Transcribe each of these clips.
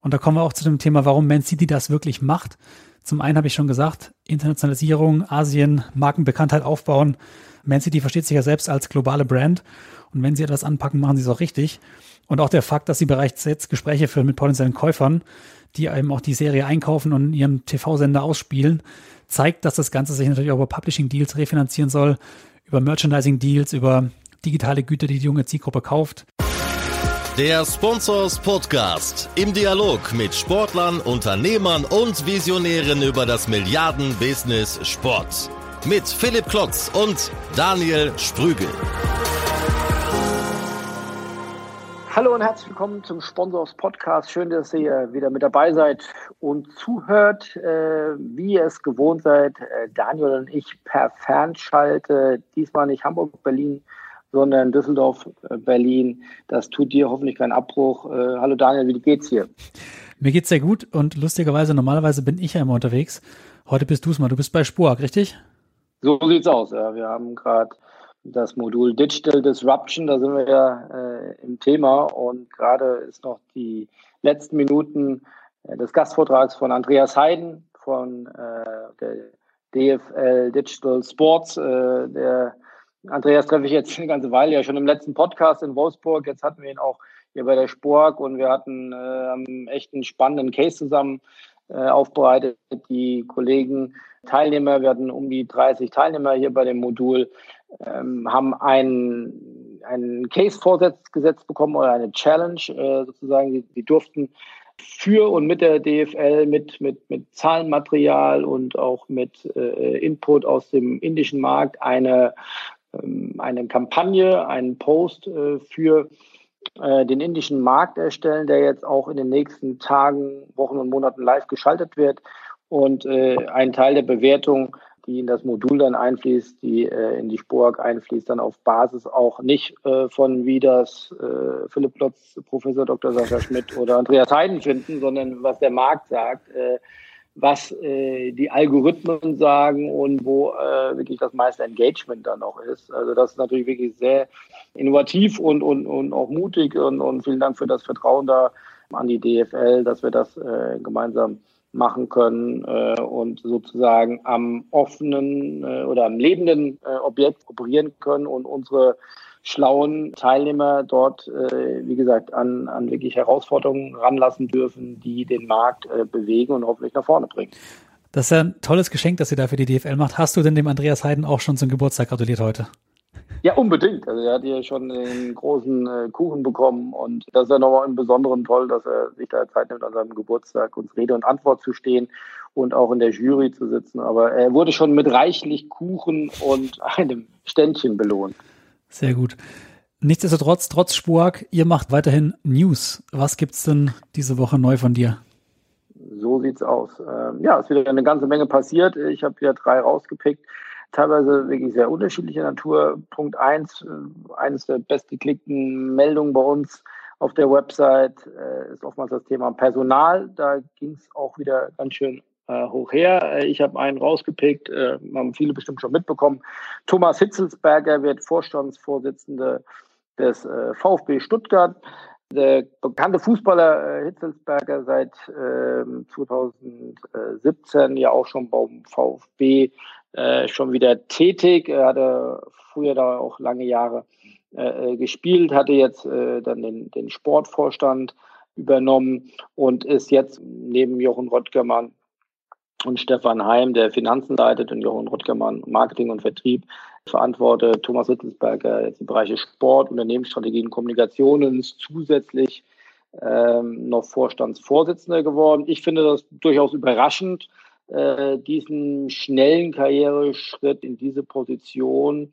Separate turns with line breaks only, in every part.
Und da kommen wir auch zu dem Thema, warum Man City das wirklich macht. Zum einen habe ich schon gesagt, Internationalisierung, Asien, Markenbekanntheit aufbauen. Man City versteht sich ja selbst als globale Brand. Und wenn sie etwas anpacken, machen sie es auch richtig. Und auch der Fakt, dass sie bereits jetzt Gespräche führen mit potenziellen Käufern, die eben auch die Serie einkaufen und ihren TV-Sender ausspielen, zeigt, dass das Ganze sich natürlich auch über Publishing-Deals refinanzieren soll, über Merchandising-Deals, über digitale Güter, die die junge Zielgruppe kauft.
Der Sponsors Podcast im Dialog mit Sportlern, Unternehmern und Visionären über das Milliarden-Business Sport. Mit Philipp Klotz und Daniel Sprügel.
Hallo und herzlich willkommen zum Sponsors Podcast. Schön, dass ihr wieder mit dabei seid und zuhört, äh, wie ihr es gewohnt seid. Äh, Daniel und ich per Fernschalte, diesmal nicht Hamburg, Berlin, sondern Düsseldorf, äh, Berlin. Das tut dir hoffentlich keinen Abbruch. Äh, hallo Daniel, wie geht's hier?
Mir geht's sehr gut und lustigerweise, normalerweise bin ich ja immer unterwegs. Heute bist du es mal. Du bist bei Spoak, richtig?
So sieht's aus. Ja. Wir haben gerade das Modul Digital Disruption, da sind wir ja äh, im Thema und gerade ist noch die letzten Minuten äh, des Gastvortrags von Andreas Heiden von äh, der DFL Digital Sports, der Andreas treffe ich jetzt eine ganze Weile, ja schon im letzten Podcast in Wolfsburg. Jetzt hatten wir ihn auch hier bei der Spork und wir hatten äh, echt einen spannenden Case zusammen äh, aufbereitet. Die Kollegen, Teilnehmer, wir hatten um die 30 Teilnehmer hier bei dem Modul, ähm, haben einen, einen Case vorgesetzt bekommen oder eine Challenge äh, sozusagen. Die, die durften für und mit der DFL, mit, mit, mit Zahlenmaterial und auch mit äh, Input aus dem indischen Markt eine eine Kampagne, einen Post äh, für äh, den indischen Markt erstellen, der jetzt auch in den nächsten Tagen, Wochen und Monaten live geschaltet wird. Und äh, ein Teil der Bewertung, die in das Modul dann einfließt, die in die Spork einfließt, dann auf Basis auch nicht von wie das Philipp Plotz, Professor Dr. Sascha Schmidt oder Andreas Heiden finden, sondern was der Markt sagt was äh, die Algorithmen sagen und wo äh, wirklich das meiste Engagement dann auch ist. Also das ist natürlich wirklich sehr innovativ und, und, und auch mutig und, und vielen Dank für das Vertrauen da an die DFL, dass wir das äh, gemeinsam machen können äh, und sozusagen am offenen äh, oder am lebenden äh, Objekt operieren können und unsere schlauen Teilnehmer dort, äh, wie gesagt, an, an wirklich Herausforderungen ranlassen dürfen, die den Markt äh, bewegen und hoffentlich nach vorne bringen.
Das ist ja ein tolles Geschenk, das ihr da für die DFL macht. Hast du denn dem Andreas Heiden auch schon zum Geburtstag gratuliert heute?
Ja, unbedingt. Also er hat ja schon einen großen äh, Kuchen bekommen und das ist ja nochmal im Besonderen toll, dass er sich da Zeit nimmt, an seinem Geburtstag uns Rede und Antwort zu stehen und auch in der Jury zu sitzen. Aber er wurde schon mit reichlich Kuchen und einem Ständchen belohnt.
Sehr gut. Nichtsdestotrotz, trotz Spuak, ihr macht weiterhin News. Was gibt's denn diese Woche neu von dir?
So sieht's aus. Ähm, ja, es ist wieder eine ganze Menge passiert. Ich habe hier drei rausgepickt. Teilweise wirklich sehr unterschiedlicher Natur. Punkt eins, äh, eines der bestgeklickten Meldungen bei uns auf der Website äh, ist oftmals das Thema Personal. Da ging es auch wieder ganz schön äh, hoch her. Äh, ich habe einen rausgepickt, äh, haben viele bestimmt schon mitbekommen. Thomas Hitzelsberger wird Vorstandsvorsitzender des äh, VfB Stuttgart. Der bekannte Fußballer äh, Hitzelsberger seit äh, 2017 ja auch schon beim VfB äh, schon wieder tätig. Er hatte früher da auch lange Jahre gespielt, hatte jetzt dann den, den Sportvorstand übernommen und ist jetzt neben Jochen Rottgermann und Stefan Heim, der Finanzen leitet und Jochen Ruttgermann Marketing und Vertrieb verantwortet. Thomas Hittelsberger jetzt die Bereiche Sport, Unternehmensstrategien, Kommunikationen zusätzlich ähm, noch Vorstandsvorsitzender geworden. Ich finde das durchaus überraschend, äh, diesen schnellen Karriereschritt in diese Position.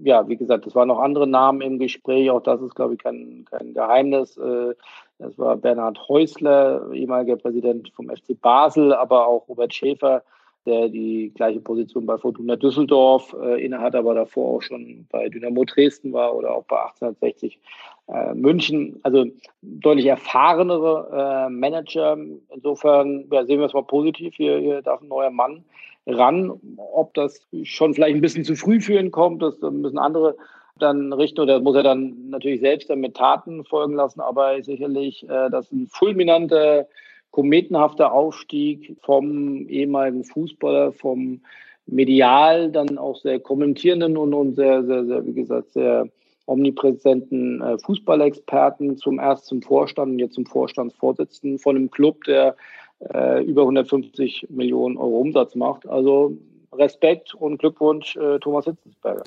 Ja, wie gesagt, es waren noch andere Namen im Gespräch. Auch das ist, glaube ich, kein, kein Geheimnis. Äh, das war Bernhard Häusler, ehemaliger Präsident vom FC Basel, aber auch Robert Schäfer, der die gleiche Position bei Fortuna Düsseldorf äh, innehat, aber davor auch schon bei Dynamo Dresden war oder auch bei 1860 äh, München. Also deutlich erfahrenere Manager. Insofern ja, sehen wir es mal positiv. Hier, hier darf ein neuer Mann ran. Ob das schon vielleicht ein bisschen zu früh für ihn kommt, dass ein bisschen andere dann richten oder muss er dann natürlich selbst dann mit Taten folgen lassen, aber sicherlich äh, das ein fulminanter, kometenhafter Aufstieg vom ehemaligen Fußballer, vom medial dann auch sehr kommentierenden und, und sehr, sehr, sehr, wie gesagt, sehr omnipräsenten äh, Fußballexperten zum erst zum Vorstand und jetzt zum Vorstandsvorsitzenden von einem Club, der äh, über 150 Millionen Euro Umsatz macht. Also Respekt und Glückwunsch, äh, Thomas Hitzensberger.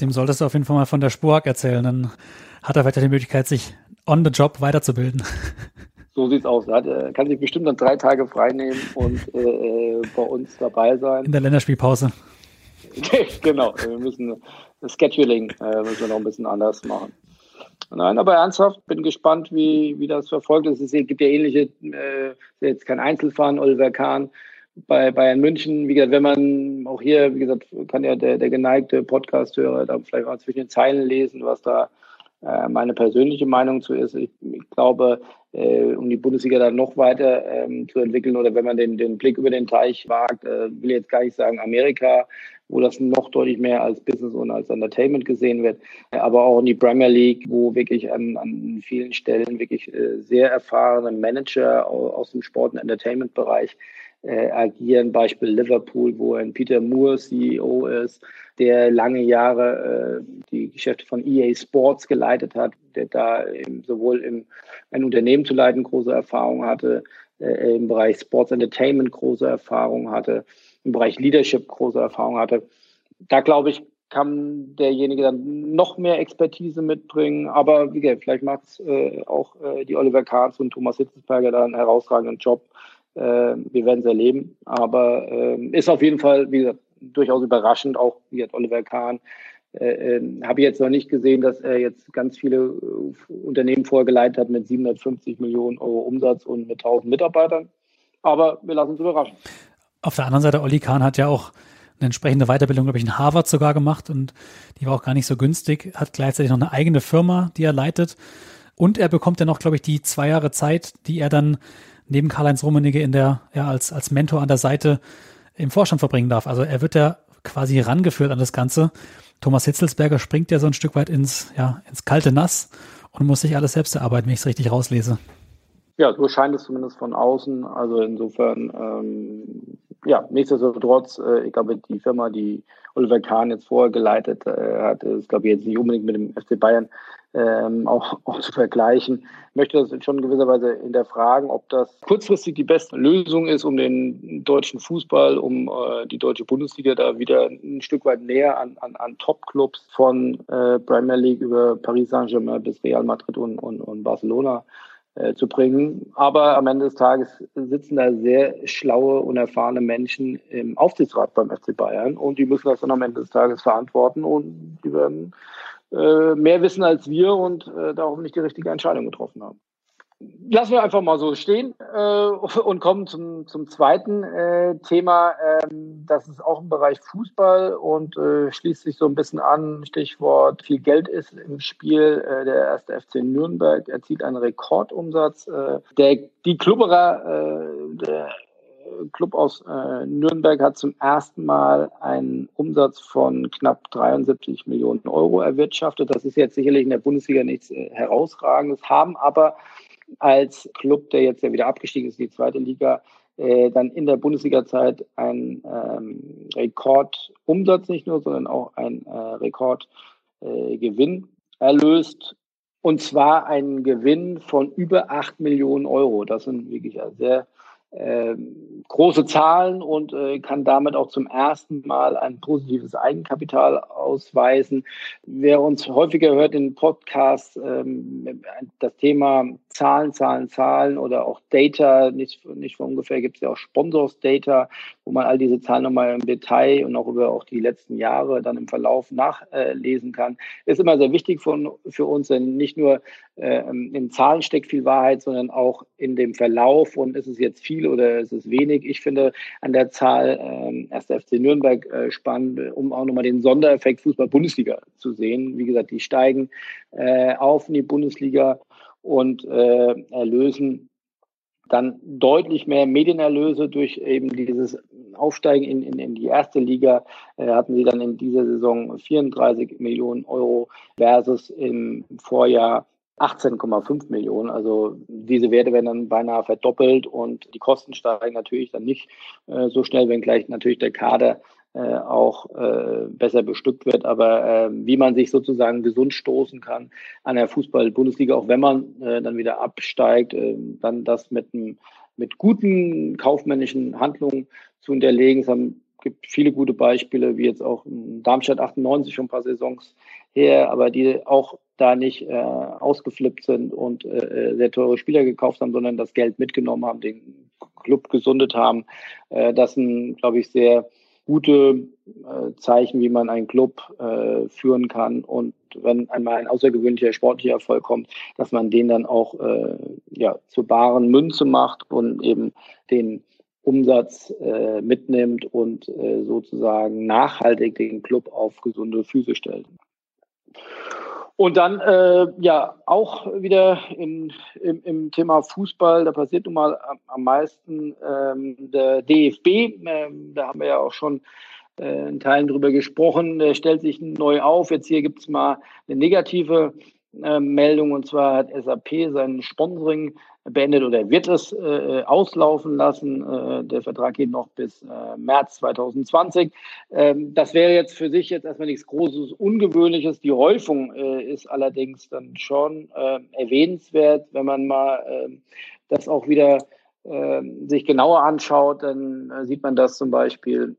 Dem solltest du auf jeden Fall mal von der Spurk erzählen, dann hat er weiter die Möglichkeit, sich on the job weiterzubilden.
So sieht's aus. Er hat, äh, kann sich bestimmt dann drei Tage frei nehmen und äh, äh bei uns dabei sein.
In der Länderspielpause.
genau, wir müssen das Scheduling müssen wir noch ein bisschen anders machen. Nein, aber ernsthaft, bin gespannt, wie, wie das verfolgt ist. Es gibt ja ähnliche, äh, jetzt kein Einzelfahren, Oliver Kahn bei Bayern München. Wie gesagt, wenn man auch hier, wie gesagt, kann ja der, der geneigte Podcast-Hörer da vielleicht mal zwischen den Zeilen lesen, was da äh, meine persönliche Meinung zu ist. Ich, ich glaube, äh, um die Bundesliga dann noch weiter ähm, zu entwickeln oder wenn man den, den Blick über den Teich wagt, äh, will jetzt gar nicht sagen Amerika, wo das noch deutlich mehr als Business und als Entertainment gesehen wird, aber auch in die Premier League, wo wirklich an, an vielen Stellen wirklich äh, sehr erfahrene Manager aus dem Sport- und Entertainment-Bereich äh, agieren. Beispiel Liverpool, wo ein Peter Moore CEO ist, der lange Jahre äh, die Geschäfte von EA Sports geleitet hat, der da im, sowohl im, ein Unternehmen zu leiten große Erfahrung hatte, äh, im Bereich Sports Entertainment große Erfahrung hatte, im Bereich Leadership große Erfahrung hatte. Da glaube ich, kann derjenige dann noch mehr Expertise mitbringen. Aber wie gesagt, vielleicht macht es äh, auch äh, die Oliver Kahns und Thomas Hitzelsberger da einen herausragenden Job. Äh, wir werden es erleben. Aber äh, ist auf jeden Fall, wie gesagt, durchaus überraschend. Auch wie gesagt, Oliver Kahn äh, äh, habe ich jetzt noch nicht gesehen, dass er jetzt ganz viele äh, Unternehmen vorgeleitet hat mit 750 Millionen Euro Umsatz und mit 1000 Mitarbeitern. Aber wir lassen uns überraschen.
Auf der anderen Seite, Olli Kahn hat ja auch eine entsprechende Weiterbildung, glaube ich, in Harvard sogar gemacht und die war auch gar nicht so günstig, hat gleichzeitig noch eine eigene Firma, die er leitet. Und er bekommt ja noch, glaube ich, die zwei Jahre Zeit, die er dann neben Karl-Heinz Rummenigge in der, ja, als, als Mentor an der Seite im Vorstand verbringen darf. Also er wird ja quasi rangeführt an das Ganze. Thomas Hitzelsberger springt ja so ein Stück weit ins, ja, ins kalte Nass und muss sich alles selbst erarbeiten, wenn ich es richtig rauslese.
Ja, so scheint es zumindest von außen. Also insofern, ähm, ja, nichtsdestotrotz, äh, ich glaube, die Firma, die Oliver Kahn jetzt vorher geleitet äh, hat, ist, glaube ich, jetzt nicht unbedingt mit dem FC Bayern ähm, auch, auch zu vergleichen. Ich möchte das schon in gewisser Weise hinterfragen, ob das kurzfristig die beste Lösung ist, um den deutschen Fußball, um äh, die deutsche Bundesliga da wieder ein Stück weit näher an, an, an Top-Clubs von äh, Premier League über Paris Saint-Germain bis Real Madrid und, und, und Barcelona äh, zu bringen. Aber am Ende des Tages sitzen da sehr schlaue und erfahrene Menschen im Aufsichtsrat beim FC Bayern und die müssen das dann am Ende des Tages verantworten und die werden äh, mehr wissen als wir und äh, darum nicht die richtige Entscheidung getroffen haben lassen wir einfach mal so stehen äh, und kommen zum, zum zweiten äh, Thema. Ähm, das ist auch im Bereich Fußball und äh, schließt sich so ein bisschen an. Stichwort viel Geld ist im Spiel. Äh, der erste FC Nürnberg erzielt einen Rekordumsatz. Äh, der, die Klubberer, äh, der Club aus Nürnberg hat zum ersten Mal einen Umsatz von knapp 73 Millionen Euro erwirtschaftet. Das ist jetzt sicherlich in der Bundesliga nichts herausragendes, haben aber als Club, der jetzt ja wieder abgestiegen ist in die zweite Liga, äh, dann in der Bundesliga-Zeit ein ähm, Rekordumsatz nicht nur, sondern auch ein äh, Rekordgewinn äh, erlöst. Und zwar ein Gewinn von über 8 Millionen Euro. Das sind wirklich sehr große Zahlen und äh, kann damit auch zum ersten Mal ein positives Eigenkapital ausweisen. Wer uns häufiger hört in Podcasts, ähm, das Thema Zahlen, Zahlen, Zahlen oder auch Data, nicht, nicht von ungefähr gibt es ja auch Sponsors Data, wo man all diese Zahlen nochmal im Detail und auch über auch die letzten Jahre dann im Verlauf nachlesen kann, ist immer sehr wichtig von, für uns, denn nicht nur äh, in Zahlen steckt viel Wahrheit, sondern auch in dem Verlauf und ist es jetzt viel oder ist es wenig. Ich finde an der Zahl äh, 1. FC Nürnberg äh, spannend, um auch nochmal den Sondereffekt Fußball-Bundesliga zu sehen. Wie gesagt, die steigen äh, auf in die Bundesliga und äh, erlösen dann deutlich mehr Medienerlöse durch eben dieses Aufsteigen in, in, in die erste Liga äh, hatten sie dann in dieser Saison 34 Millionen Euro versus im Vorjahr 18,5 Millionen. Also diese Werte werden dann beinahe verdoppelt und die Kosten steigen natürlich dann nicht äh, so schnell, wenngleich natürlich der Kader äh, auch äh, besser bestückt wird. Aber äh, wie man sich sozusagen gesund stoßen kann an der Fußball-Bundesliga, auch wenn man äh, dann wieder absteigt, äh, dann das mit, einem, mit guten kaufmännischen Handlungen zu hinterlegen. Es haben, gibt viele gute Beispiele, wie jetzt auch Darmstadt 98 schon ein paar Saisons her, aber die auch da nicht äh, ausgeflippt sind und äh, sehr teure Spieler gekauft haben, sondern das Geld mitgenommen haben, den Club gesundet haben. Äh, das sind, glaube ich, sehr gute äh, Zeichen, wie man einen Club äh, führen kann und wenn einmal ein außergewöhnlicher sportlicher Erfolg kommt, dass man den dann auch äh, ja, zur baren Münze macht und eben den Umsatz äh, mitnimmt und äh, sozusagen nachhaltig den Club auf gesunde Füße stellt. Und dann äh, ja auch wieder in, im, im Thema Fußball, da passiert nun mal am, meisten ähm, der DFB. Ähm, da haben wir ja auch schon äh, in Teilen drüber gesprochen. Der stellt sich neu auf. Jetzt hier gibt's mal eine negative äh, Meldung und zwar hat SAP sein Sponsoring beendet oder wird es äh, auslaufen lassen. Äh, der Vertrag geht noch bis äh, März 2020. Ähm, das wäre jetzt für sich jetzt erstmal nichts Großes, Ungewöhnliches. Die Häufung äh, ist allerdings dann schon äh, erwähnenswert, wenn man mal äh, das auch wieder äh, sich genauer anschaut, dann äh, sieht man das zum Beispiel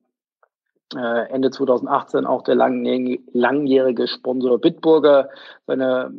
äh, Ende 2018 auch der langjährige Sponsor Bitburger seine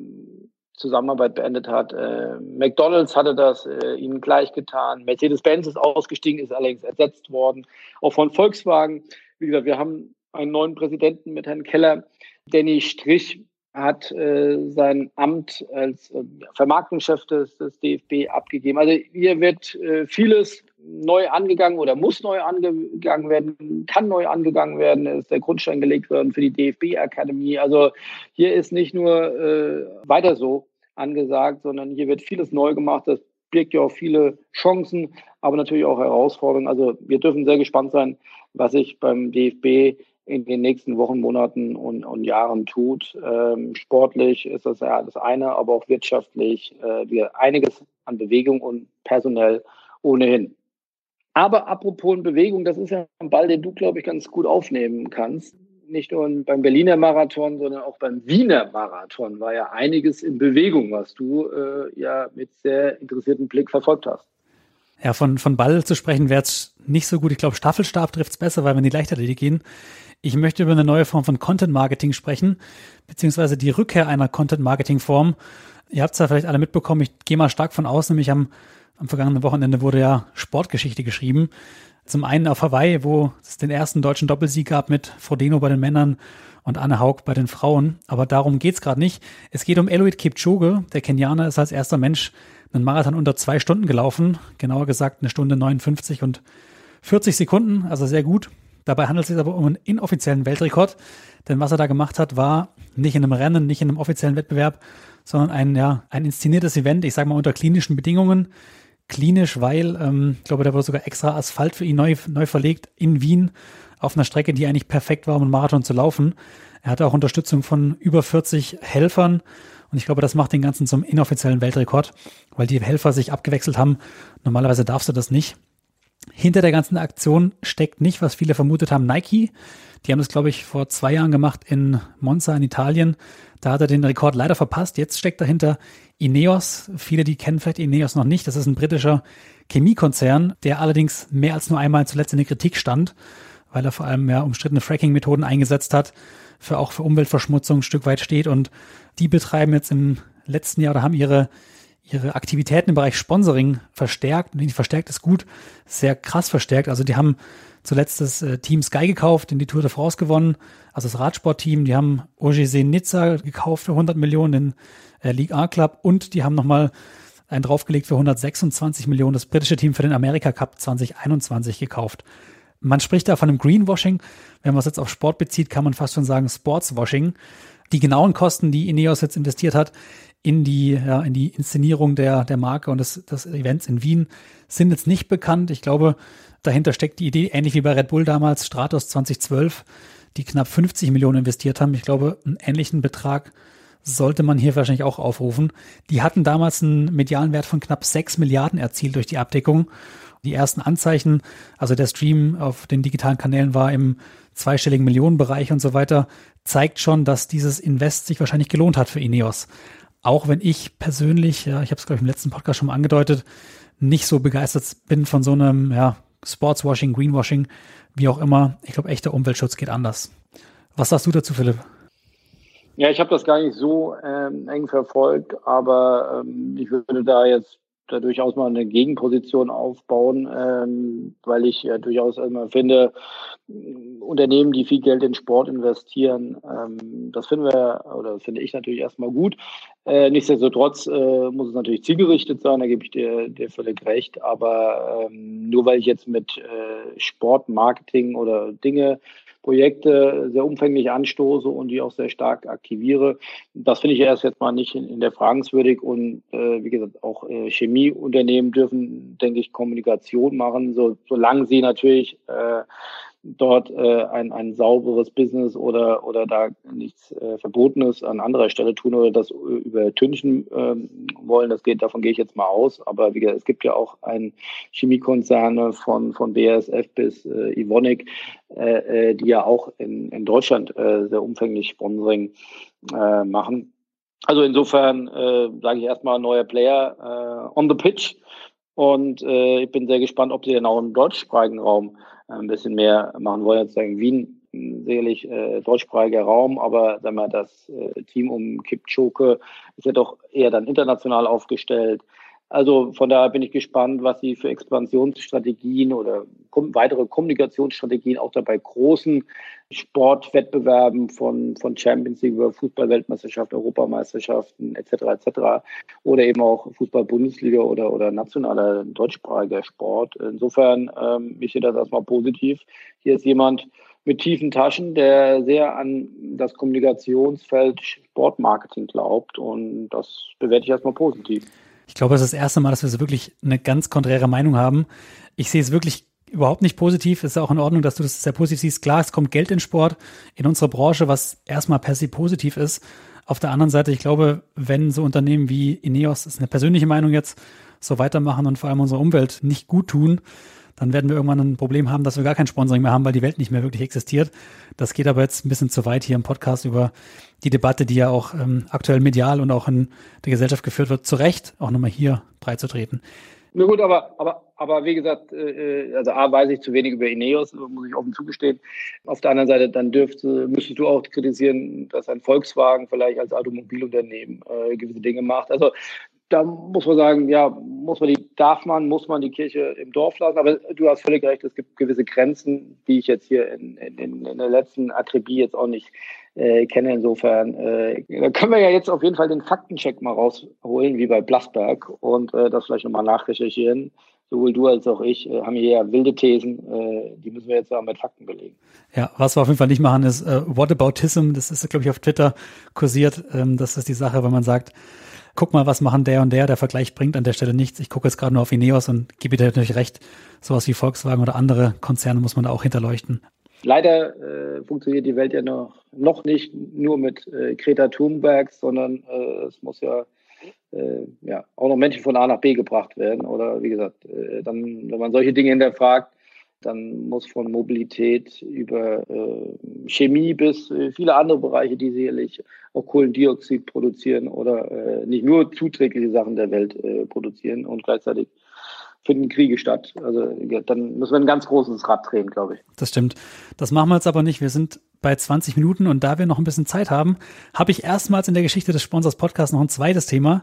Zusammenarbeit beendet hat. Äh, McDonald's hatte das äh, ihnen gleich getan. Mercedes-Benz ist ausgestiegen, ist allerdings ersetzt worden. Auch von Volkswagen. Wie gesagt, wir haben einen neuen Präsidenten mit Herrn Keller. Danny Strich hat äh, sein Amt als äh, Vermarktungschef des, des DFB abgegeben. Also hier wird äh, vieles neu angegangen oder muss neu angegangen werden, kann neu angegangen werden, ist der Grundstein gelegt worden für die DFB-Akademie. Also hier ist nicht nur äh, weiter so angesagt, sondern hier wird vieles neu gemacht. Das birgt ja auch viele Chancen, aber natürlich auch Herausforderungen. Also wir dürfen sehr gespannt sein, was sich beim DFB in den nächsten Wochen, Monaten und, und Jahren tut. Ähm, sportlich ist das ja das eine, aber auch wirtschaftlich äh, wir einiges an Bewegung und personell ohnehin. Aber apropos Bewegung, das ist ja ein Ball, den du, glaube ich, ganz gut aufnehmen kannst. Nicht nur beim Berliner Marathon, sondern auch beim Wiener Marathon war ja einiges in Bewegung, was du äh, ja mit sehr interessiertem Blick verfolgt hast.
Ja, von, von Ball zu sprechen wäre es nicht so gut. Ich glaube, Staffelstab trifft es besser, weil wenn die Leichtathletik gehen. Ich möchte über eine neue Form von Content Marketing sprechen, beziehungsweise die Rückkehr einer Content Marketing Form. Ihr habt es ja vielleicht alle mitbekommen. Ich gehe mal stark von aus, nämlich am am vergangenen Wochenende wurde ja Sportgeschichte geschrieben. Zum einen auf Hawaii, wo es den ersten deutschen Doppelsieg gab mit Frodeno bei den Männern und Anne Haug bei den Frauen. Aber darum geht's gerade nicht. Es geht um Eloid Kipchoge. Der Kenianer ist als erster Mensch einen Marathon unter zwei Stunden gelaufen. Genauer gesagt eine Stunde 59 und 40 Sekunden. Also sehr gut. Dabei handelt es sich aber um einen inoffiziellen Weltrekord. Denn was er da gemacht hat, war nicht in einem Rennen, nicht in einem offiziellen Wettbewerb, sondern ein, ja, ein inszeniertes Event, ich sage mal unter klinischen Bedingungen klinisch, weil ähm, ich glaube, da wurde sogar extra Asphalt für ihn neu, neu verlegt in Wien auf einer Strecke, die eigentlich perfekt war, um einen Marathon zu laufen. Er hatte auch Unterstützung von über 40 Helfern und ich glaube, das macht den Ganzen zum inoffiziellen Weltrekord, weil die Helfer sich abgewechselt haben. Normalerweise darfst du das nicht. Hinter der ganzen Aktion steckt nicht, was viele vermutet haben, Nike. Die haben das, glaube ich, vor zwei Jahren gemacht in Monza in Italien. Da hat er den Rekord leider verpasst. Jetzt steckt dahinter Ineos. Viele, die kennen vielleicht Ineos noch nicht. Das ist ein britischer Chemiekonzern, der allerdings mehr als nur einmal zuletzt in der Kritik stand, weil er vor allem ja umstrittene Fracking-Methoden eingesetzt hat, für auch für Umweltverschmutzung ein Stück weit steht. Und die betreiben jetzt im letzten Jahr oder haben ihre ihre Aktivitäten im Bereich Sponsoring verstärkt. Und verstärkt ist gut, sehr krass verstärkt. Also die haben zuletzt das äh, Team Sky gekauft, in die Tour de France gewonnen, also das Radsportteam. Die haben OGC Nizza gekauft für 100 Millionen, den äh, League A Club und die haben nochmal einen draufgelegt für 126 Millionen, das britische Team für den Amerika Cup 2021 gekauft. Man spricht da von einem Greenwashing. Wenn man es jetzt auf Sport bezieht, kann man fast schon sagen Sportswashing. Die genauen Kosten, die Ineos jetzt investiert hat, in die, ja, in die Inszenierung der, der Marke und des, des Events in Wien sind jetzt nicht bekannt. Ich glaube, dahinter steckt die Idee, ähnlich wie bei Red Bull damals, Stratos 2012, die knapp 50 Millionen investiert haben. Ich glaube, einen ähnlichen Betrag sollte man hier wahrscheinlich auch aufrufen. Die hatten damals einen medialen Wert von knapp 6 Milliarden erzielt durch die Abdeckung. Die ersten Anzeichen, also der Stream auf den digitalen Kanälen war im zweistelligen Millionenbereich und so weiter, zeigt schon, dass dieses Invest sich wahrscheinlich gelohnt hat für Ineos. Auch wenn ich persönlich, ja, ich habe es glaube ich im letzten Podcast schon mal angedeutet, nicht so begeistert bin von so einem ja, Sportswashing, Greenwashing, wie auch immer. Ich glaube, echter Umweltschutz geht anders. Was sagst du dazu, Philipp?
Ja, ich habe das gar nicht so ähm, eng verfolgt, aber ähm, ich würde da jetzt da durchaus mal eine Gegenposition aufbauen, ähm, weil ich ja durchaus immer finde, Unternehmen, die viel Geld in Sport investieren, ähm, das finden wir oder finde ich natürlich erstmal gut. Äh, nichtsdestotrotz äh, muss es natürlich zielgerichtet sein, da gebe ich dir, dir völlig recht. Aber ähm, nur weil ich jetzt mit äh, Sportmarketing oder Dinge Projekte sehr umfänglich anstoße und die auch sehr stark aktiviere. Das finde ich erst jetzt mal nicht in, in der fragenswürdig und äh, wie gesagt, auch äh, Chemieunternehmen dürfen, denke ich, Kommunikation machen, so, solange sie natürlich äh, dort äh, ein, ein sauberes Business oder, oder da nichts äh, Verbotenes an anderer Stelle tun oder das übertünchen ähm, wollen. Das geht, davon gehe ich jetzt mal aus. Aber wie gesagt, es gibt ja auch ein Chemiekonzerne von, von BASF bis äh, Ivonic, äh, äh, die ja auch in, in Deutschland äh, sehr umfänglich Sponsoring äh, machen. Also insofern äh, sage ich erstmal neuer Player äh, on the pitch. Und äh, ich bin sehr gespannt, ob sie dann auch im deutschsprachigen Raum ein bisschen mehr machen wollen. Jetzt sagen Wien sicherlich äh, deutschsprachiger Raum, aber sagen wir, das äh, Team um Kipchoke ist ja doch eher dann international aufgestellt. Also von daher bin ich gespannt, was sie für Expansionsstrategien oder weitere Kommunikationsstrategien auch dabei großen Sportwettbewerben von, von Champions League über Fußball-Weltmeisterschaft, Europameisterschaften etc. etc. oder eben auch Fußball-Bundesliga oder, oder nationaler deutschsprachiger Sport. Insofern ähm, ich sehe das erstmal positiv. Hier ist jemand mit tiefen Taschen, der sehr an das Kommunikationsfeld Sportmarketing glaubt und das bewerte ich erstmal positiv.
Ich glaube, es ist das erste Mal, dass wir so wirklich eine ganz konträre Meinung haben. Ich sehe es wirklich überhaupt nicht positiv. Es ist auch in Ordnung, dass du das sehr positiv siehst. Klar, es kommt Geld in Sport, in unsere Branche, was erstmal per se positiv ist. Auf der anderen Seite, ich glaube, wenn so Unternehmen wie Ineos, das ist eine persönliche Meinung jetzt, so weitermachen und vor allem unsere Umwelt nicht gut tun, dann werden wir irgendwann ein Problem haben, dass wir gar kein Sponsoring mehr haben, weil die Welt nicht mehr wirklich existiert. Das geht aber jetzt ein bisschen zu weit hier im Podcast über die Debatte, die ja auch ähm, aktuell medial und auch in der Gesellschaft geführt wird, zu Recht auch nochmal hier breitzutreten.
Na gut, aber, aber, aber wie gesagt, äh, also A, weiß ich zu wenig über Ineos, muss ich offen zugestehen. Auf der anderen Seite, dann dürfte, müsstest du auch kritisieren, dass ein Volkswagen vielleicht als Automobilunternehmen äh, gewisse Dinge macht. Also da muss man sagen, ja, muss man die, darf man, muss man die Kirche im Dorf lassen. Aber du hast völlig recht, es gibt gewisse Grenzen, die ich jetzt hier in, in, in der letzten Akribie jetzt auch nicht äh, kenne. Insofern äh, da können wir ja jetzt auf jeden Fall den Faktencheck mal rausholen, wie bei Blasberg, und äh, das vielleicht nochmal nachrecherchieren. Sowohl du als auch ich äh, haben hier ja wilde Thesen, äh, die müssen wir jetzt auch mit Fakten belegen.
Ja, was wir auf jeden Fall nicht machen, ist äh, Whataboutism. Das ist, glaube ich, auf Twitter kursiert. Ähm, das ist die Sache, wenn man sagt, guck mal, was machen der und der, der Vergleich bringt an der Stelle nichts. Ich gucke jetzt gerade nur auf Ineos und gebe dir natürlich recht, sowas wie Volkswagen oder andere Konzerne muss man da auch hinterleuchten.
Leider äh, funktioniert die Welt ja noch, noch nicht nur mit äh, Greta Thunberg, sondern äh, es muss ja, äh, ja auch noch Menschen von A nach B gebracht werden. Oder wie gesagt, äh, dann, wenn man solche Dinge hinterfragt, dann muss von Mobilität über äh, Chemie bis äh, viele andere Bereiche, die sicherlich auch Kohlendioxid produzieren oder äh, nicht nur zuträgliche Sachen der Welt äh, produzieren und gleichzeitig finden Kriege statt. Also ja, dann müssen wir ein ganz großes Rad drehen, glaube ich.
Das stimmt. Das machen wir jetzt aber nicht. Wir sind bei 20 Minuten und da wir noch ein bisschen Zeit haben, habe ich erstmals in der Geschichte des Sponsors Podcasts noch ein zweites Thema.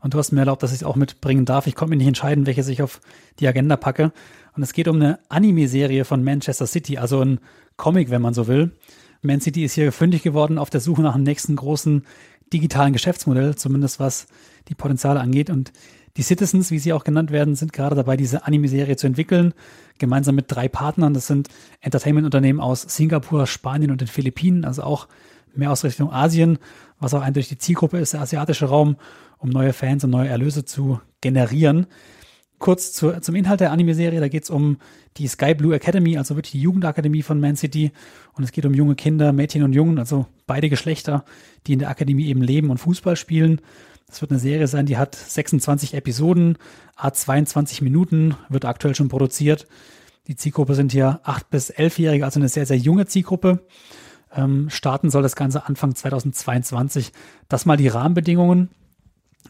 Und du hast mir erlaubt, dass ich es auch mitbringen darf. Ich konnte mir nicht entscheiden, welches ich auf die Agenda packe. Und es geht um eine Anime-Serie von Manchester City, also ein Comic, wenn man so will. Man City ist hier fündig geworden auf der Suche nach dem nächsten großen digitalen Geschäftsmodell, zumindest was die Potenziale angeht. Und die Citizens, wie sie auch genannt werden, sind gerade dabei, diese Anime-Serie zu entwickeln, gemeinsam mit drei Partnern. Das sind Entertainment-Unternehmen aus Singapur, Spanien und den Philippinen, also auch mehr aus Richtung Asien, was auch eindeutig die Zielgruppe ist, der asiatische Raum, um neue Fans und neue Erlöse zu generieren. Kurz zu, zum Inhalt der Anime-Serie, da geht es um die Sky Blue Academy, also wirklich die Jugendakademie von Man City. Und es geht um junge Kinder, Mädchen und Jungen, also beide Geschlechter, die in der Akademie eben leben und Fußball spielen. Das wird eine Serie sein, die hat 26 Episoden, hat 22 Minuten, wird aktuell schon produziert. Die Zielgruppe sind hier 8- bis 11-Jährige, also eine sehr, sehr junge Zielgruppe. Ähm, starten soll das Ganze Anfang 2022. Das mal die Rahmenbedingungen.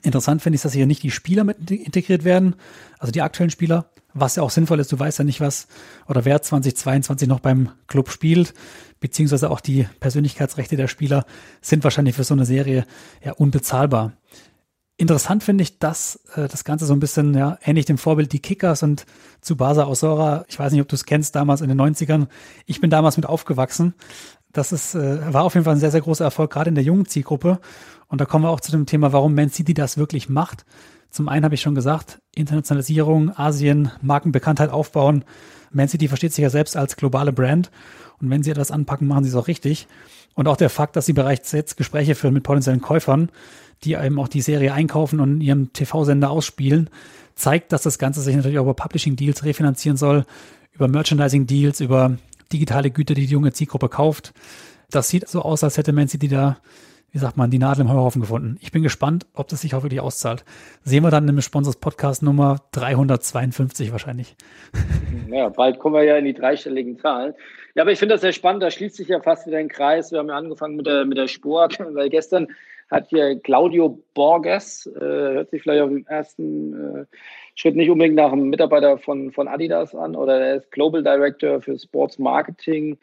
Interessant finde ich, dass hier nicht die Spieler mit integriert werden, also die aktuellen Spieler, was ja auch sinnvoll ist. Du weißt ja nicht, was oder wer 2022 noch beim Club spielt, beziehungsweise auch die Persönlichkeitsrechte der Spieler sind wahrscheinlich für so eine Serie ja unbezahlbar. Interessant finde ich, dass äh, das Ganze so ein bisschen ja, ähnlich dem Vorbild die Kickers und Tsubasa Osora, ich weiß nicht, ob du es kennst, damals in den 90ern. Ich bin damals mit aufgewachsen. Das ist, äh, war auf jeden Fall ein sehr, sehr großer Erfolg, gerade in der jungen Zielgruppe. Und da kommen wir auch zu dem Thema, warum Man City das wirklich macht. Zum einen habe ich schon gesagt, Internationalisierung, Asien, Markenbekanntheit aufbauen. Man City versteht sich ja selbst als globale Brand. Und wenn sie etwas anpacken, machen sie es auch richtig. Und auch der Fakt, dass sie bereits jetzt Gespräche führen mit potenziellen Käufern, die eben auch die Serie einkaufen und in ihrem TV-Sender ausspielen, zeigt, dass das Ganze sich natürlich auch über Publishing-Deals refinanzieren soll, über Merchandising-Deals, über digitale Güter, die die junge Zielgruppe kauft. Das sieht so aus, als hätte Man City da, wie sagt man, die Nadel im Heuhaufen gefunden. Ich bin gespannt, ob das sich auch wirklich auszahlt. Sehen wir dann im Sponsors Podcast Nummer 352 wahrscheinlich.
Ja, bald kommen wir ja in die dreistelligen Zahlen. Ja, aber ich finde das sehr spannend. Da schließt sich ja fast wieder ein Kreis. Wir haben ja angefangen mit der, mit der Sport, weil gestern hat hier Claudio Borges, äh, hört sich vielleicht auf den ersten äh, Schritt nicht unbedingt nach einem Mitarbeiter von, von Adidas an oder er ist Global Director für Sports Marketing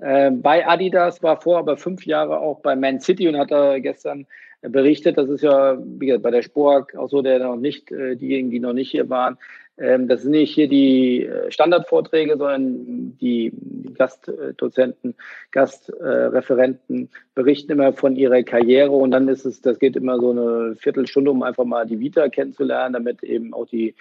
äh, bei Adidas, war vor aber fünf Jahre auch bei Man City und hat da gestern berichtet, das ist ja wie gesagt, bei der Spork auch so, der noch nicht, äh, diejenigen, die noch nicht hier waren, ähm, das sind nicht hier die äh, Standardvorträge, sondern die, die Gastdozenten, Gastreferenten berichten immer von ihrer Karriere. Und dann ist es, das geht immer so eine Viertelstunde, um einfach mal die Vita kennenzulernen, damit eben auch die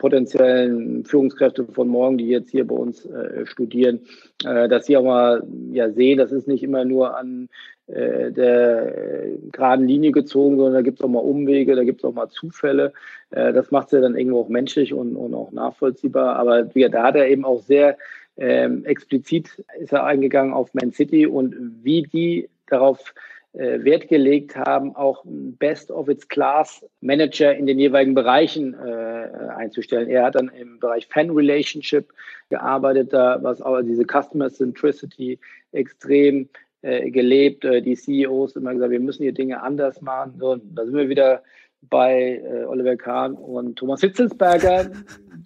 potenziellen Führungskräfte von morgen, die jetzt hier bei uns äh, studieren, äh, dass sie auch mal ja sehen, das ist nicht immer nur an äh, der äh, geraden Linie gezogen, sondern da gibt es auch mal Umwege, da gibt es auch mal Zufälle. Äh, das macht es ja dann irgendwo auch menschlich und, und auch nachvollziehbar. Aber ja, da hat er eben auch sehr ähm, explizit ist er eingegangen auf Man City und wie die darauf Wert gelegt haben, auch Best of its Class Manager in den jeweiligen Bereichen äh, einzustellen. Er hat dann im Bereich Fan Relationship gearbeitet, da was auch diese Customer Centricity extrem äh, gelebt. Äh, die CEOs immer gesagt, wir müssen hier Dinge anders machen. So, da sind wir wieder bei äh, Oliver Kahn und Thomas Hitzelsberger.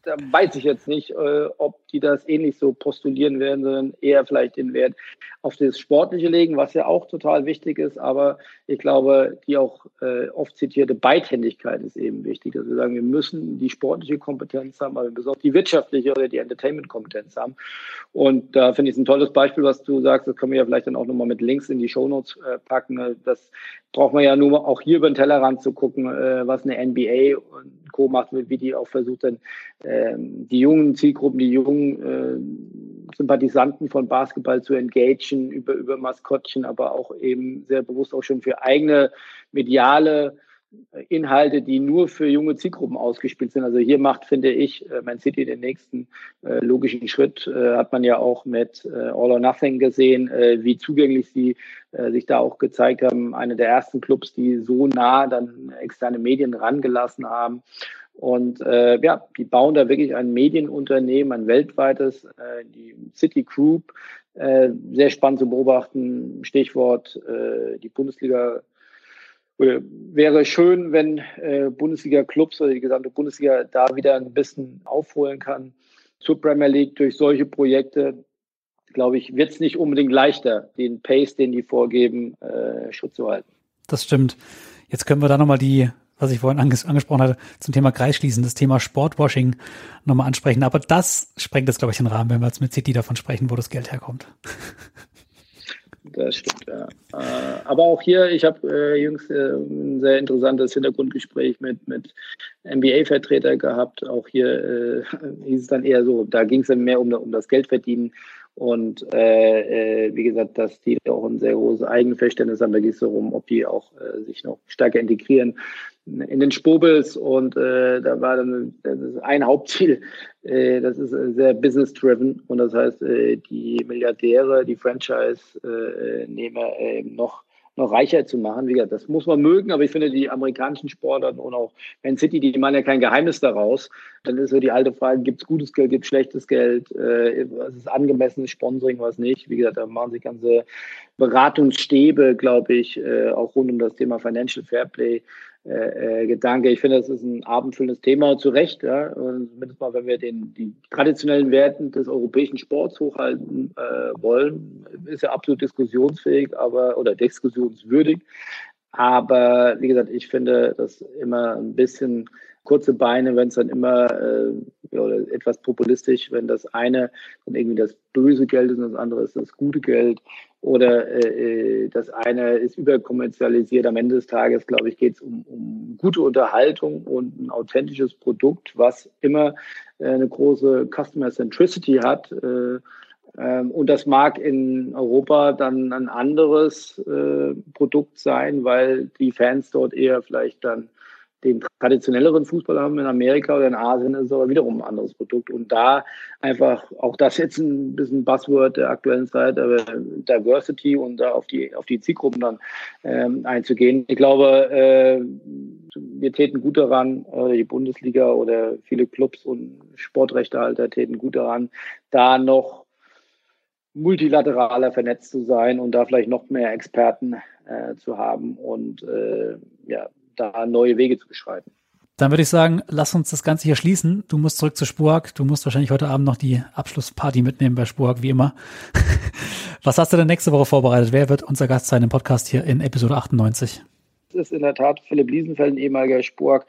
da weiß ich jetzt nicht, äh, ob die das ähnlich so postulieren werden, sondern eher vielleicht den Wert auf das Sportliche legen, was ja auch total wichtig ist. Aber ich glaube, die auch äh, oft zitierte Beidhändigkeit ist eben wichtig, dass wir sagen, wir müssen die sportliche Kompetenz haben, aber wir müssen auch die wirtschaftliche oder die Entertainment-Kompetenz haben. Und da finde ich es ein tolles Beispiel, was du sagst. Das können wir ja vielleicht dann auch nochmal mit Links in die Shownotes äh, packen. Das braucht man ja nur auch hier über den Tellerrand zu gucken, äh, was eine NBA und Co. macht, wie die auch versucht, dann ähm, die jungen Zielgruppen, die jungen äh, Sympathisanten von Basketball zu engagieren über, über Maskottchen, aber auch eben sehr bewusst auch schon für eigene mediale Inhalte, die nur für junge Zielgruppen ausgespielt sind. Also hier macht, finde ich, äh, Man City den nächsten äh, logischen Schritt. Äh, hat man ja auch mit äh, All or Nothing gesehen, äh, wie zugänglich sie äh, sich da auch gezeigt haben. Eine der ersten Clubs, die so nah dann externe Medien rangelassen haben. Und äh, ja, die bauen da wirklich ein Medienunternehmen, ein weltweites, äh, die City Group. Äh, sehr spannend zu beobachten. Stichwort äh, die Bundesliga wäre schön, wenn äh, Bundesliga-Clubs oder die gesamte Bundesliga da wieder ein bisschen aufholen kann. Zur Premier League durch solche Projekte, glaube ich, wird es nicht unbedingt leichter, den Pace, den die vorgeben, äh, Schutz zu halten.
Das stimmt. Jetzt können wir da nochmal die, was ich vorhin anges angesprochen hatte, zum Thema Kreis schließen, das Thema Sportwashing nochmal ansprechen. Aber das sprengt jetzt, glaube ich, den Rahmen, wenn wir jetzt mit City davon sprechen, wo das Geld herkommt.
Das stimmt, ja. Äh, aber auch hier, ich habe äh, jüngst äh, ein sehr interessantes Hintergrundgespräch mit, mit NBA-Vertretern gehabt. Auch hier äh, hieß es dann eher so, da ging es dann mehr um, um das Geldverdienen Und äh, äh, wie gesagt, dass die auch ein sehr großes Eigenverständnis haben. Da geht es darum, ob die auch äh, sich noch stärker integrieren in den Spobels. Und äh, da war dann ein Hauptziel, äh, das ist sehr business-driven. Und das heißt, äh, die Milliardäre, die Franchise-Nehmer äh, noch noch reicher zu machen. Wie gesagt, das muss man mögen, aber ich finde, die amerikanischen Sportler und auch Man City, die machen ja kein Geheimnis daraus. Dann ist so die alte Frage, gibt es gutes Geld, gibt es schlechtes Geld, äh, was ist angemessenes Sponsoring, was nicht. Wie gesagt, da machen sich ganze Beratungsstäbe, glaube ich, äh, auch rund um das Thema Financial Fairplay äh, äh, Gedanke. Ich finde, das ist ein abendfüllendes Thema, zu Recht. Ja? Und zumindest mal, wenn wir den, die traditionellen Werten des europäischen Sports hochhalten äh, wollen, ist ja absolut diskussionsfähig, aber oder diskussionswürdig. Aber wie gesagt, ich finde das immer ein bisschen kurze Beine, wenn es dann immer äh, oder etwas populistisch, wenn das eine dann irgendwie das böse Geld ist und das andere ist das gute Geld oder äh, äh, das eine ist überkommerzialisiert. Am Ende des Tages, glaube ich, geht es um, um gute Unterhaltung und ein authentisches Produkt, was immer äh, eine große Customer Centricity hat. Äh, ähm, und das mag in Europa dann ein anderes äh, Produkt sein, weil die Fans dort eher vielleicht dann den traditionelleren Fußball haben in Amerika oder in Asien ist es aber wiederum ein anderes Produkt. Und da einfach, auch das jetzt ein bisschen Buzzword der aktuellen Zeit, aber Diversity und da auf die, auf die Zielgruppen dann ähm, einzugehen. Ich glaube, äh, wir täten gut daran, äh, die Bundesliga oder viele Clubs und Sportrechtehalter täten gut daran, da noch multilateraler vernetzt zu sein und da vielleicht noch mehr Experten äh, zu haben und äh, ja, da neue Wege zu beschreiten.
Dann würde ich sagen, lass uns das Ganze hier schließen. Du musst zurück zu Spurg. Du musst wahrscheinlich heute Abend noch die Abschlussparty mitnehmen bei Spurg, wie immer. Was hast du denn nächste Woche vorbereitet? Wer wird unser Gast sein im Podcast hier in Episode 98?
Das ist in der Tat Philipp Liesenfeld, ein ehemaliger Spurg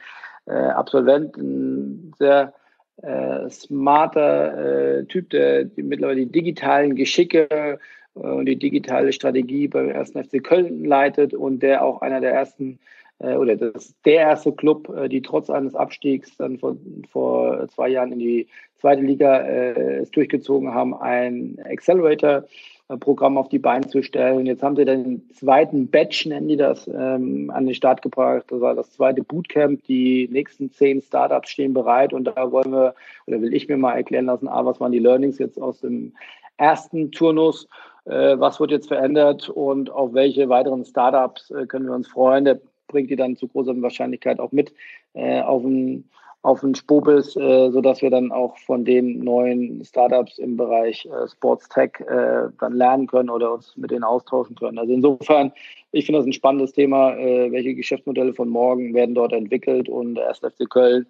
äh, ein sehr äh, smarter äh, Typ, der die mittlerweile die digitalen Geschicke äh, und die digitale Strategie beim 1. FC Köln leitet und der auch einer der ersten oder das der erste Club, äh, die trotz eines Abstiegs dann vor, vor zwei Jahren in die zweite Liga äh, es durchgezogen haben, ein Accelerator-Programm auf die Beine zu stellen. Jetzt haben sie den zweiten Batch, nennen die das, ähm, an den Start gebracht. Das war das zweite Bootcamp. Die nächsten zehn Startups stehen bereit und da wollen wir, oder will ich mir mal erklären lassen, A, was waren die Learnings jetzt aus dem ersten Turnus, äh, was wird jetzt verändert und auf welche weiteren Startups äh, können wir uns freuen. Der bringt die dann zu großer Wahrscheinlichkeit auch mit äh, auf den auf den Spobis, äh, sodass wir dann auch von den neuen Startups im Bereich äh, Sports Tech äh, dann lernen können oder uns mit denen austauschen können. Also insofern, ich finde das ein spannendes Thema. Äh, welche Geschäftsmodelle von morgen werden dort entwickelt und der 1. FC Köln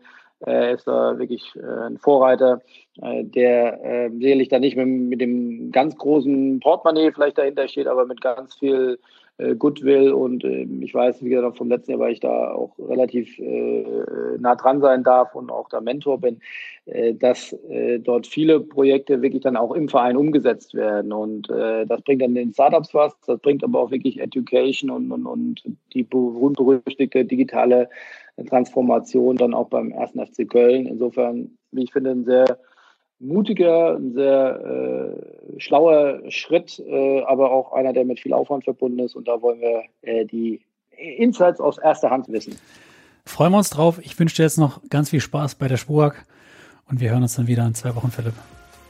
äh, ist da wirklich äh, ein Vorreiter, äh, der sicherlich da nicht mit, mit dem ganz großen Portemonnaie vielleicht dahinter steht, aber mit ganz viel äh, Goodwill und äh, ich weiß, wie gesagt, vom letzten Jahr, weil ich da auch relativ äh, nah dran sein darf und auch da Mentor bin, äh, dass äh, dort viele Projekte wirklich dann auch im Verein umgesetzt werden und äh, das bringt dann den Startups was, das bringt aber auch wirklich Education und, und, und die berühmt-berüchtigte digitale Transformation dann auch beim ersten FC Köln. Insofern, wie ich finde, ein sehr mutiger, ein sehr äh, schlauer Schritt, äh, aber auch einer, der mit viel Aufwand verbunden ist. Und da wollen wir äh, die Insights aus erster Hand wissen.
Freuen wir uns drauf. Ich wünsche dir jetzt noch ganz viel Spaß bei der Spurg und wir hören uns dann wieder in zwei Wochen, Philipp.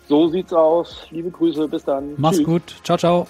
So sieht's aus. Liebe Grüße, bis dann.
Mach's Tschüss. gut. Ciao, ciao.